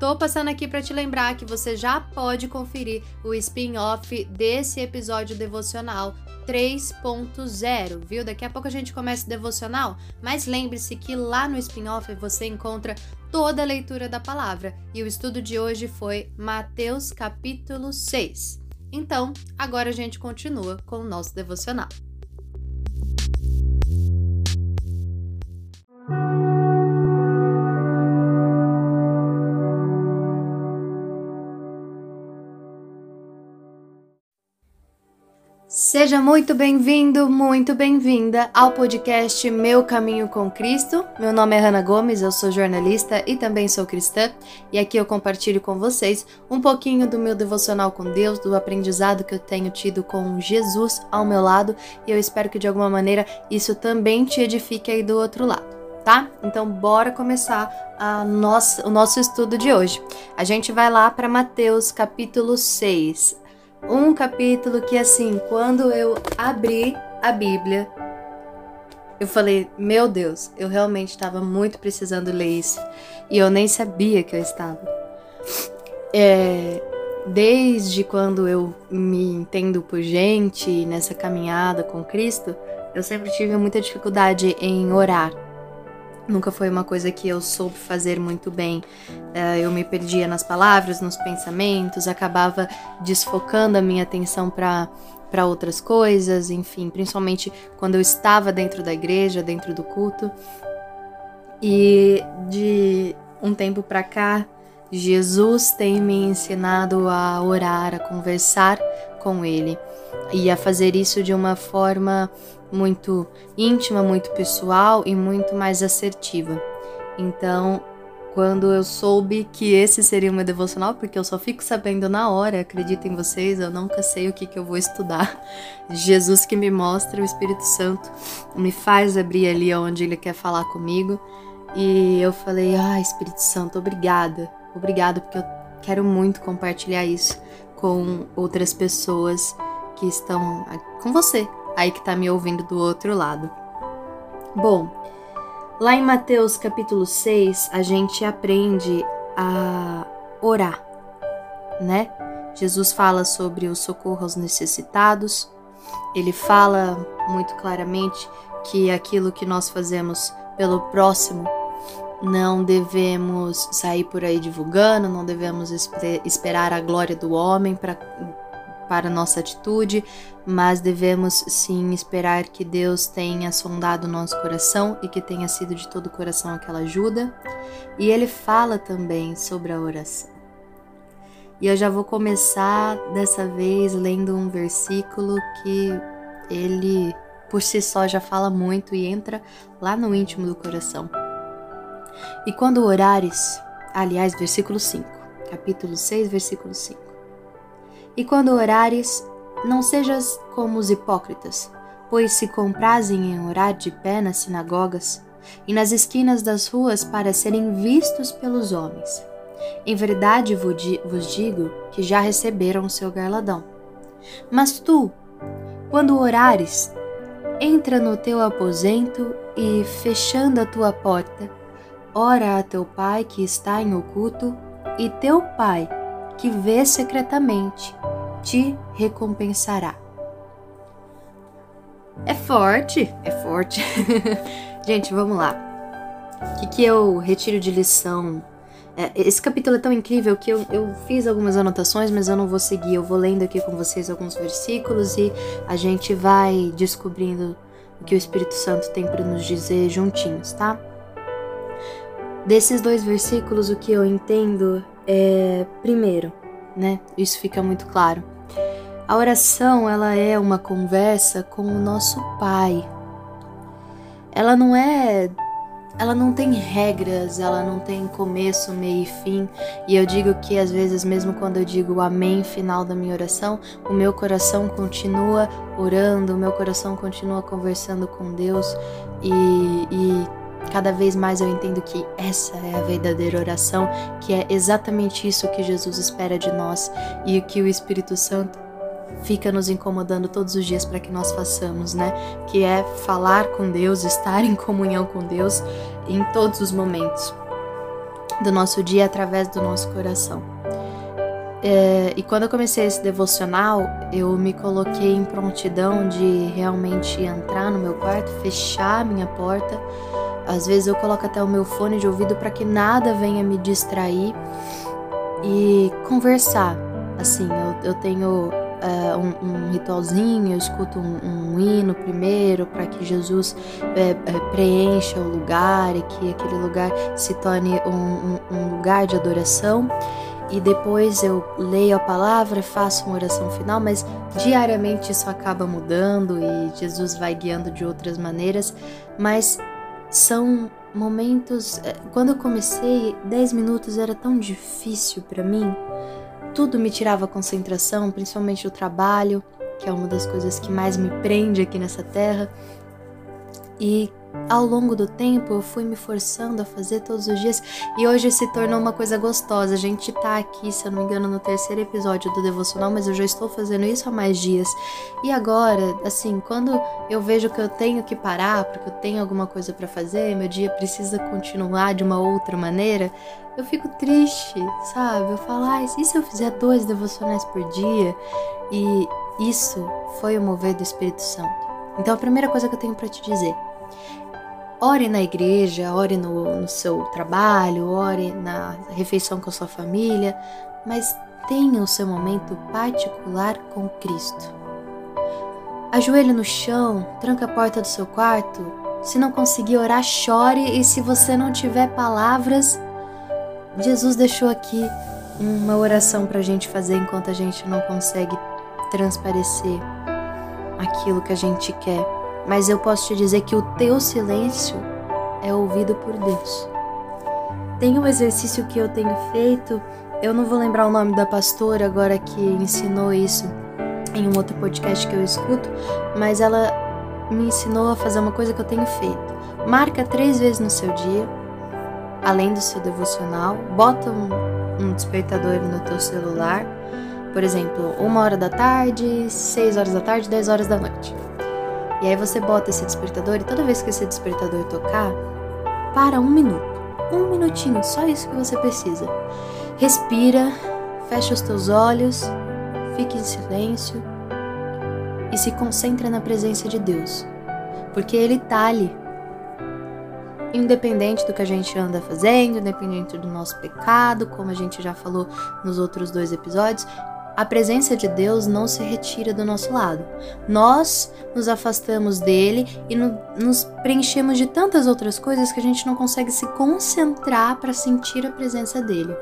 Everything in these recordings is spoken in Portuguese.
Tô passando aqui para te lembrar que você já pode conferir o spin-off desse episódio devocional 3.0, viu? Daqui a pouco a gente começa o devocional, mas lembre-se que lá no spin-off você encontra toda a leitura da palavra e o estudo de hoje foi Mateus capítulo 6. Então, agora a gente continua com o nosso devocional. Seja muito bem-vindo, muito bem-vinda ao podcast Meu Caminho com Cristo. Meu nome é Hanna Gomes, eu sou jornalista e também sou cristã, e aqui eu compartilho com vocês um pouquinho do meu devocional com Deus, do aprendizado que eu tenho tido com Jesus ao meu lado, e eu espero que de alguma maneira isso também te edifique aí do outro lado. Tá? Então, bora começar a nossa, o nosso estudo de hoje. A gente vai lá para Mateus capítulo 6 um capítulo que, assim, quando eu abri a Bíblia, eu falei: Meu Deus, eu realmente estava muito precisando ler isso. E eu nem sabia que eu estava. É, desde quando eu me entendo por gente nessa caminhada com Cristo, eu sempre tive muita dificuldade em orar. Nunca foi uma coisa que eu soube fazer muito bem. Uh, eu me perdia nas palavras, nos pensamentos, acabava desfocando a minha atenção para para outras coisas, enfim, principalmente quando eu estava dentro da igreja, dentro do culto. E de um tempo para cá, Jesus tem me ensinado a orar, a conversar com Ele e a fazer isso de uma forma muito íntima, muito pessoal e muito mais assertiva. Então, quando eu soube que esse seria o meu devocional, porque eu só fico sabendo na hora, acreditem vocês, eu nunca sei o que, que eu vou estudar. Jesus que me mostra, o Espírito Santo me faz abrir ali onde ele quer falar comigo. E eu falei, ah, Espírito Santo, obrigada, obrigada, porque eu quero muito compartilhar isso com outras pessoas que estão com você, aí que tá me ouvindo do outro lado. Bom, lá em Mateus capítulo 6, a gente aprende a orar, né? Jesus fala sobre o socorro aos necessitados. Ele fala muito claramente que aquilo que nós fazemos pelo próximo não devemos sair por aí divulgando, não devemos esperar a glória do homem para para nossa atitude, mas devemos sim esperar que Deus tenha sondado o nosso coração e que tenha sido de todo o coração aquela ajuda. E ele fala também sobre a oração. E eu já vou começar dessa vez lendo um versículo que ele por si só já fala muito e entra lá no íntimo do coração. E quando orares, aliás, versículo 5, capítulo 6, versículo 5. E quando orares, não sejas como os hipócritas, pois se comprazem em orar de pé nas sinagogas e nas esquinas das ruas para serem vistos pelos homens. Em verdade vos digo que já receberam o seu garladão. Mas tu, quando orares, entra no teu aposento e, fechando a tua porta, ora a teu pai que está em oculto, e teu pai, que vê secretamente, te recompensará. É forte, é forte. Gente, vamos lá. O que, que eu retiro de lição? É, esse capítulo é tão incrível que eu, eu fiz algumas anotações, mas eu não vou seguir. Eu vou lendo aqui com vocês alguns versículos e a gente vai descobrindo o que o Espírito Santo tem para nos dizer juntinhos, tá? Desses dois versículos, o que eu entendo é, primeiro, né? Isso fica muito claro. A oração, ela é uma conversa com o nosso Pai. Ela não é ela não tem regras, ela não tem começo, meio e fim. E eu digo que às vezes, mesmo quando eu digo amém final da minha oração, o meu coração continua orando, o meu coração continua conversando com Deus e, e Cada vez mais eu entendo que essa é a verdadeira oração, que é exatamente isso que Jesus espera de nós e que o Espírito Santo fica nos incomodando todos os dias para que nós façamos, né? Que é falar com Deus, estar em comunhão com Deus em todos os momentos. do nosso dia através do nosso coração. É, e quando eu comecei esse devocional, eu me coloquei em prontidão de realmente entrar no meu quarto, fechar a minha porta. Às vezes eu coloco até o meu fone de ouvido para que nada venha me distrair e conversar. Assim, eu, eu tenho uh, um, um, ritualzinho, eu escuto um, um hino primeiro para que Jesus é, é, preencha o lugar e que aquele lugar se torne um, lugar de adoração. E depois eu leio a palavra, faço uma oração final, mas diariamente isso acaba mudando e Jesus vai guiando de outras maneiras. Mas são momentos. Eh, quando eu comecei, 10 minutos era tão difícil para mim tudo me tirava concentração, principalmente o trabalho, que é uma das coisas que mais me prende aqui nessa terra. E ao longo do tempo eu fui me forçando a fazer todos os dias e hoje se tornou uma coisa gostosa. A gente tá aqui, se eu não me engano, no terceiro episódio do devocional, mas eu já estou fazendo isso há mais dias. E agora, assim, quando eu vejo que eu tenho que parar porque eu tenho alguma coisa para fazer, meu dia precisa continuar de uma outra maneira, eu fico triste, sabe? Eu falo, ah, e se eu fizer dois devocionais por dia? E isso foi o mover do Espírito Santo. Então a primeira coisa que eu tenho para te dizer Ore na igreja, ore no, no seu trabalho, ore na refeição com a sua família, mas tenha o seu momento particular com Cristo. Ajoelhe no chão, tranca a porta do seu quarto. Se não conseguir orar, chore e se você não tiver palavras, Jesus deixou aqui uma oração para a gente fazer enquanto a gente não consegue transparecer aquilo que a gente quer mas eu posso te dizer que o teu silêncio é ouvido por Deus. Tem um exercício que eu tenho feito, eu não vou lembrar o nome da pastora agora que ensinou isso em um outro podcast que eu escuto, mas ela me ensinou a fazer uma coisa que eu tenho feito. Marca três vezes no seu dia, além do seu devocional, bota um, um despertador no teu celular, por exemplo, uma hora da tarde, seis horas da tarde, dez horas da noite. E aí você bota esse despertador e toda vez que esse despertador tocar, para um minuto. Um minutinho, só isso que você precisa. Respira, fecha os teus olhos, fique em silêncio e se concentra na presença de Deus. Porque Ele está ali. Independente do que a gente anda fazendo, independente do nosso pecado, como a gente já falou nos outros dois episódios, a presença de Deus não se retira do nosso lado. Nós nos afastamos dele e no, nos preenchemos de tantas outras coisas que a gente não consegue se concentrar para sentir a presença dele.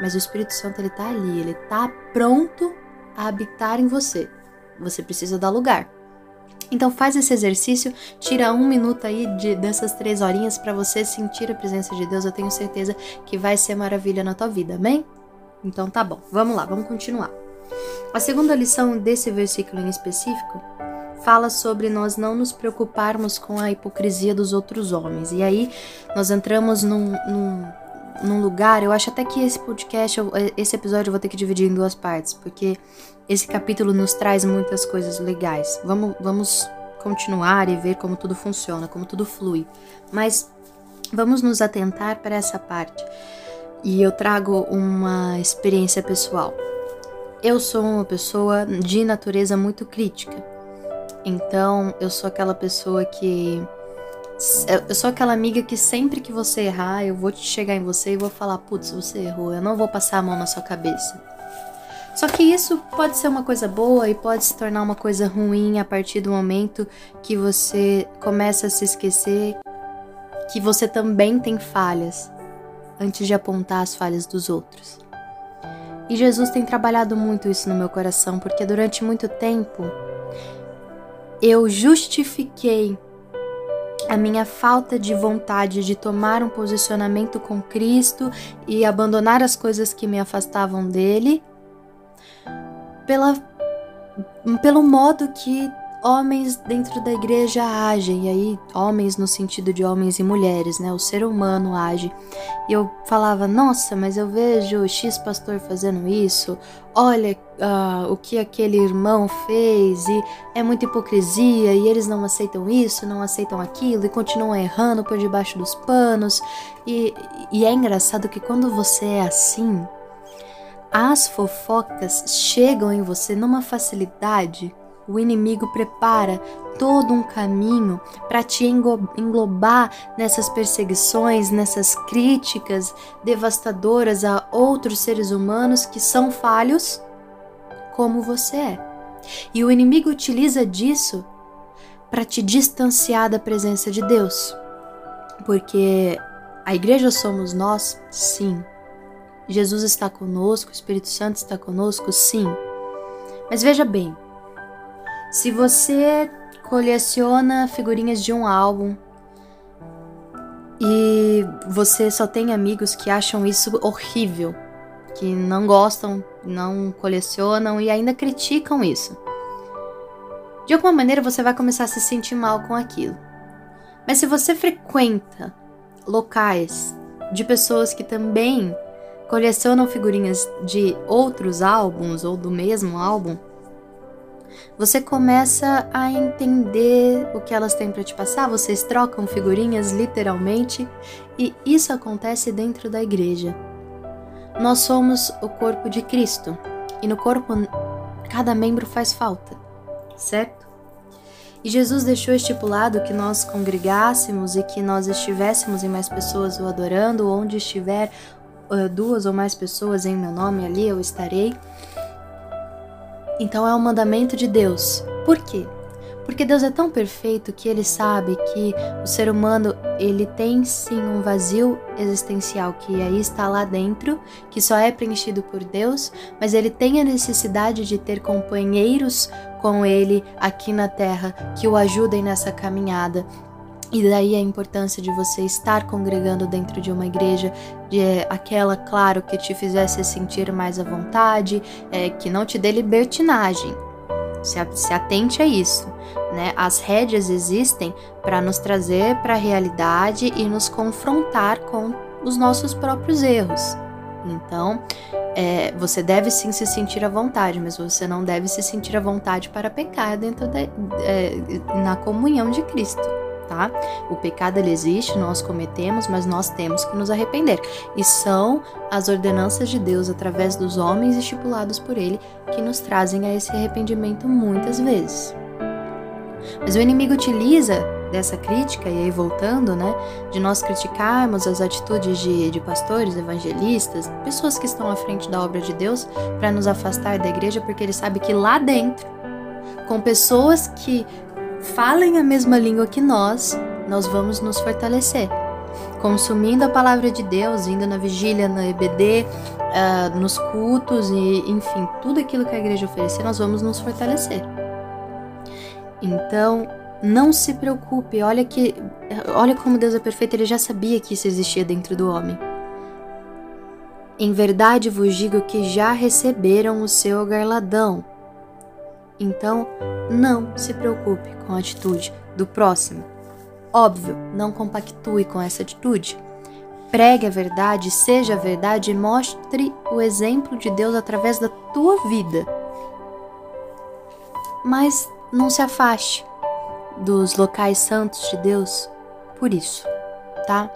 Mas o Espírito Santo ele tá ali, ele tá pronto a habitar em você. Você precisa dar lugar. Então faz esse exercício, tira um minuto aí de, dessas três horinhas para você sentir a presença de Deus. Eu tenho certeza que vai ser maravilha na tua vida, amém? Então tá bom, vamos lá, vamos continuar. A segunda lição desse versículo em específico fala sobre nós não nos preocuparmos com a hipocrisia dos outros homens. E aí nós entramos num, num, num lugar, eu acho até que esse podcast, esse episódio eu vou ter que dividir em duas partes, porque esse capítulo nos traz muitas coisas legais. Vamos, vamos continuar e ver como tudo funciona, como tudo flui. Mas vamos nos atentar para essa parte. E eu trago uma experiência pessoal. Eu sou uma pessoa de natureza muito crítica. Então, eu sou aquela pessoa que. Eu sou aquela amiga que sempre que você errar, eu vou te chegar em você e vou falar: putz, você errou, eu não vou passar a mão na sua cabeça. Só que isso pode ser uma coisa boa e pode se tornar uma coisa ruim a partir do momento que você começa a se esquecer que você também tem falhas antes de apontar as falhas dos outros. E Jesus tem trabalhado muito isso no meu coração, porque durante muito tempo eu justifiquei a minha falta de vontade de tomar um posicionamento com Cristo e abandonar as coisas que me afastavam dele pela, pelo modo que homens dentro da igreja agem, e aí homens no sentido de homens e mulheres, né? O ser humano age. E eu falava, nossa, mas eu vejo X pastor fazendo isso, olha uh, o que aquele irmão fez, e é muita hipocrisia, e eles não aceitam isso, não aceitam aquilo, e continuam errando por debaixo dos panos. E, e é engraçado que quando você é assim, as fofocas chegam em você numa facilidade o inimigo prepara todo um caminho para te englobar nessas perseguições, nessas críticas devastadoras a outros seres humanos que são falhos como você é. E o inimigo utiliza disso para te distanciar da presença de Deus. Porque a igreja somos nós, sim. Jesus está conosco, o Espírito Santo está conosco, sim. Mas veja bem, se você coleciona figurinhas de um álbum e você só tem amigos que acham isso horrível, que não gostam, não colecionam e ainda criticam isso. De alguma maneira você vai começar a se sentir mal com aquilo. Mas se você frequenta locais de pessoas que também colecionam figurinhas de outros álbuns ou do mesmo álbum, você começa a entender o que elas têm para te passar, vocês trocam figurinhas literalmente, e isso acontece dentro da igreja. Nós somos o corpo de Cristo, e no corpo cada membro faz falta, certo? E Jesus deixou estipulado que nós congregássemos e que nós estivéssemos em mais pessoas o adorando, onde estiver uh, duas ou mais pessoas em meu nome, ali eu estarei. Então é um mandamento de Deus. Por quê? Porque Deus é tão perfeito que ele sabe que o ser humano, ele tem sim um vazio existencial que aí está lá dentro, que só é preenchido por Deus, mas ele tem a necessidade de ter companheiros com ele aqui na terra que o ajudem nessa caminhada, e daí a importância de você estar congregando dentro de uma igreja, de é, aquela, claro, que te fizesse sentir mais à vontade, é, que não te dê libertinagem. Se, se atente a isso. Né? As rédeas existem para nos trazer para a realidade e nos confrontar com os nossos próprios erros. Então, é, você deve sim se sentir à vontade, mas você não deve se sentir à vontade para pecar dentro na comunhão de Cristo tá? O pecado ele existe, nós cometemos, mas nós temos que nos arrepender. E são as ordenanças de Deus através dos homens estipulados por ele que nos trazem a esse arrependimento muitas vezes. Mas o inimigo utiliza dessa crítica, e aí voltando, né, de nós criticarmos as atitudes de, de pastores, evangelistas, pessoas que estão à frente da obra de Deus, para nos afastar da igreja, porque ele sabe que lá dentro, com pessoas que falem a mesma língua que nós, nós vamos nos fortalecer. Consumindo a palavra de Deus, indo na vigília, na EBD, uh, ah, nos cultos e, enfim, tudo aquilo que a igreja oferecer, nós vamos nos fortalecer. Então, não se preocupe, olha que, olha como Deus é perfeito, ele já sabia que isso existia dentro do homem. Em verdade vos digo que já receberam o seu garladão. Então, não se preocupe com a atitude do próximo. Óbvio, não compactue com essa atitude. Pregue a verdade, seja a verdade e mostre o exemplo de Deus através da tua vida. Mas não se afaste dos locais santos de Deus por isso, tá?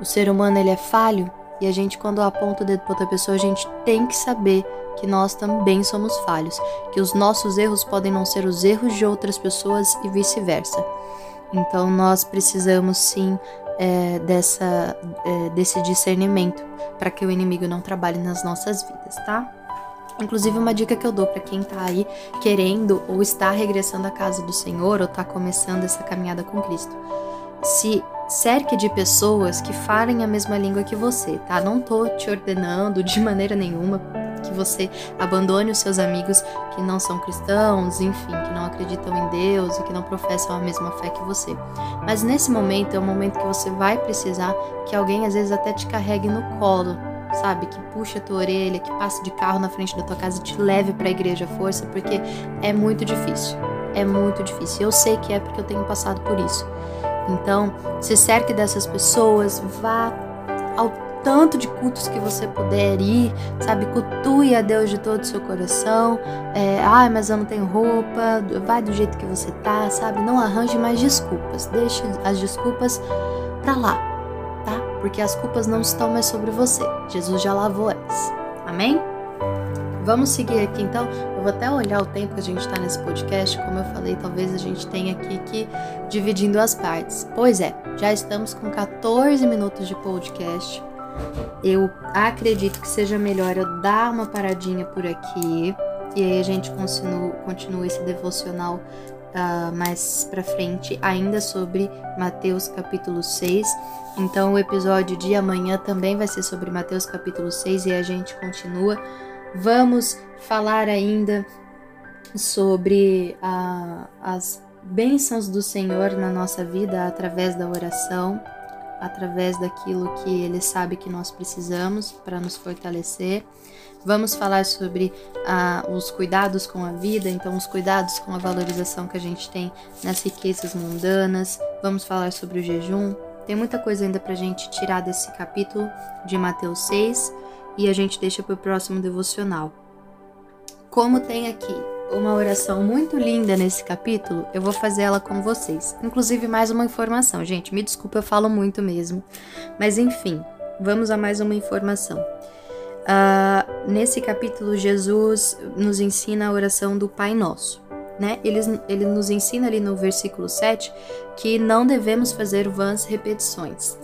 O ser humano ele é falho e a gente quando aponta o dedo para outra pessoa, a gente tem que saber que nós também somos falhos, que os nossos erros podem não ser os erros de outras pessoas e vice-versa. Então nós precisamos sim é, dessa, é, desse discernimento para que o inimigo não trabalhe nas nossas vidas, tá? Inclusive, uma dica que eu dou para quem tá aí querendo ou está regressando à casa do Senhor ou tá começando essa caminhada com Cristo. Se cerque de pessoas que falem a mesma língua que você, tá? Não tô te ordenando de maneira nenhuma que você abandone os seus amigos que não são cristãos, enfim, que não acreditam em Deus e que não professam a mesma fé que você. Mas nesse momento é o momento que você vai precisar que alguém às vezes até te carregue no colo, sabe? Que puxa a tua orelha, que passe de carro na frente da tua casa e te leve para a igreja à força, porque é muito difícil. é muito difícil. Eu sei que é porque eu tenho passado por isso. Então, se cerque dessas pessoas, vá ao tanto de cultos que você puder ir, sabe? Cultue a Deus de todo o seu coração. É, ah, mas eu não tenho roupa. Vai do jeito que você tá, sabe? Não arranje mais desculpas. Deixe as desculpas pra lá, tá? Porque as culpas não estão mais sobre você. Jesus já lavou elas. Amém? Vamos seguir aqui então. Eu vou até olhar o tempo que a gente está nesse podcast. Como eu falei, talvez a gente tenha aqui que dividindo as partes. Pois é, já estamos com 14 minutos de podcast. Eu acredito que seja melhor eu dar uma paradinha por aqui e aí a gente continua, continua esse devocional uh, mais pra frente, ainda sobre Mateus capítulo 6. Então o episódio de amanhã também vai ser sobre Mateus capítulo 6 e a gente continua. Vamos falar ainda sobre uh, as bênçãos do Senhor na nossa vida através da oração através daquilo que Ele sabe que nós precisamos para nos fortalecer. Vamos falar sobre ah, os cuidados com a vida, então, os cuidados com a valorização que a gente tem nas riquezas mundanas. Vamos falar sobre o jejum. Tem muita coisa ainda para a gente tirar desse capítulo de Mateus 6 e a gente deixa para o próximo devocional. Como tem aqui uma oração muito linda nesse capítulo, eu vou fazer ela com vocês. Inclusive, mais uma informação, gente. Me desculpa, eu falo muito mesmo. Mas enfim, vamos a mais uma informação. Uh, nesse capítulo, Jesus nos ensina a oração do Pai Nosso. Né? Ele, ele nos ensina ali no versículo 7 que não devemos fazer vãs repetições.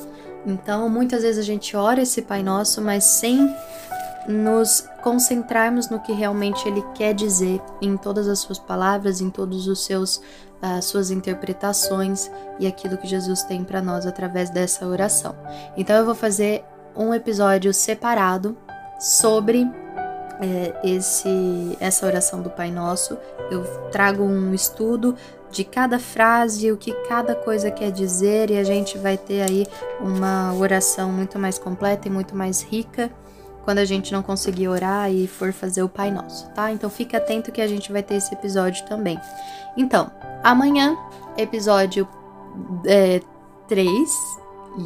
Então, muitas vezes a gente ora esse Pai Nosso, mas sem nos concentrarmos no que realmente ele quer dizer em todas as suas palavras, em todos os seus uh, suas interpretações e aquilo que Jesus tem para nós através dessa oração. Então eu vou fazer um episódio separado sobre é, esse essa oração do Pai Nosso. Eu trago um estudo de cada frase, o que cada coisa quer dizer, e a gente vai ter aí uma oração muito mais completa e muito mais rica quando a gente não conseguir orar e for fazer o Pai Nosso, tá? Então fique atento que a gente vai ter esse episódio também. Então, amanhã, episódio é, 3,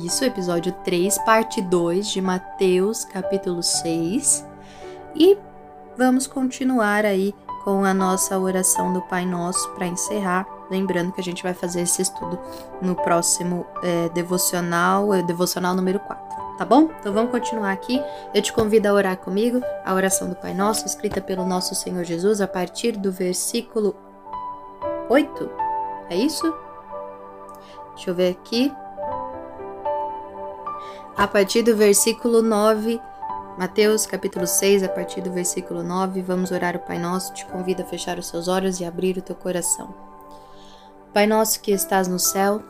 isso, episódio 3, parte 2 de Mateus, capítulo 6. E vamos continuar aí com a nossa oração do Pai Nosso para encerrar. Lembrando que a gente vai fazer esse estudo no próximo é, devocional, é, devocional número 4 tá bom? Então vamos continuar aqui. Eu te convido a orar comigo a oração do Pai Nosso, escrita pelo nosso Senhor Jesus, a partir do versículo 8. É isso? Deixa eu ver aqui. A partir do versículo 9, Mateus capítulo 6, a partir do versículo 9, vamos orar o Pai Nosso. Te convido a fechar os seus olhos e abrir o teu coração. Pai nosso que estás no céu,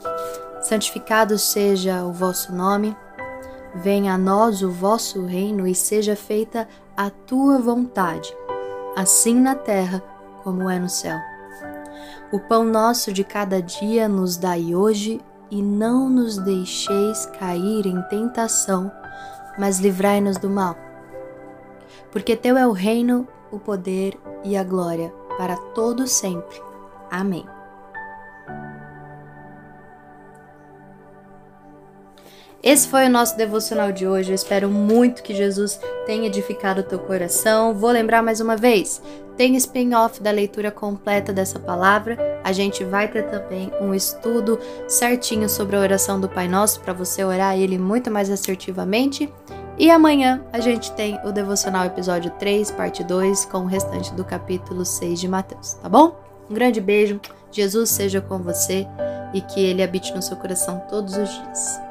santificado seja o vosso nome. Venha a nós o vosso reino e seja feita a tua vontade, assim na terra como é no céu. O pão nosso de cada dia nos dai hoje e não nos deixeis cair em tentação, mas livrai-nos do mal. Porque teu é o reino, o poder e a glória para todo sempre. Amém. Esse foi o nosso devocional de hoje. Eu espero muito que Jesus tenha edificado o teu coração. Vou lembrar mais uma vez: tem spin-off da leitura completa dessa palavra. A gente vai ter também um estudo certinho sobre a oração do Pai Nosso para você orar ele muito mais assertivamente. E amanhã a gente tem o devocional episódio 3, parte 2, com o restante do capítulo 6 de Mateus, tá bom? Um grande beijo. Jesus seja com você e que ele habite no seu coração todos os dias.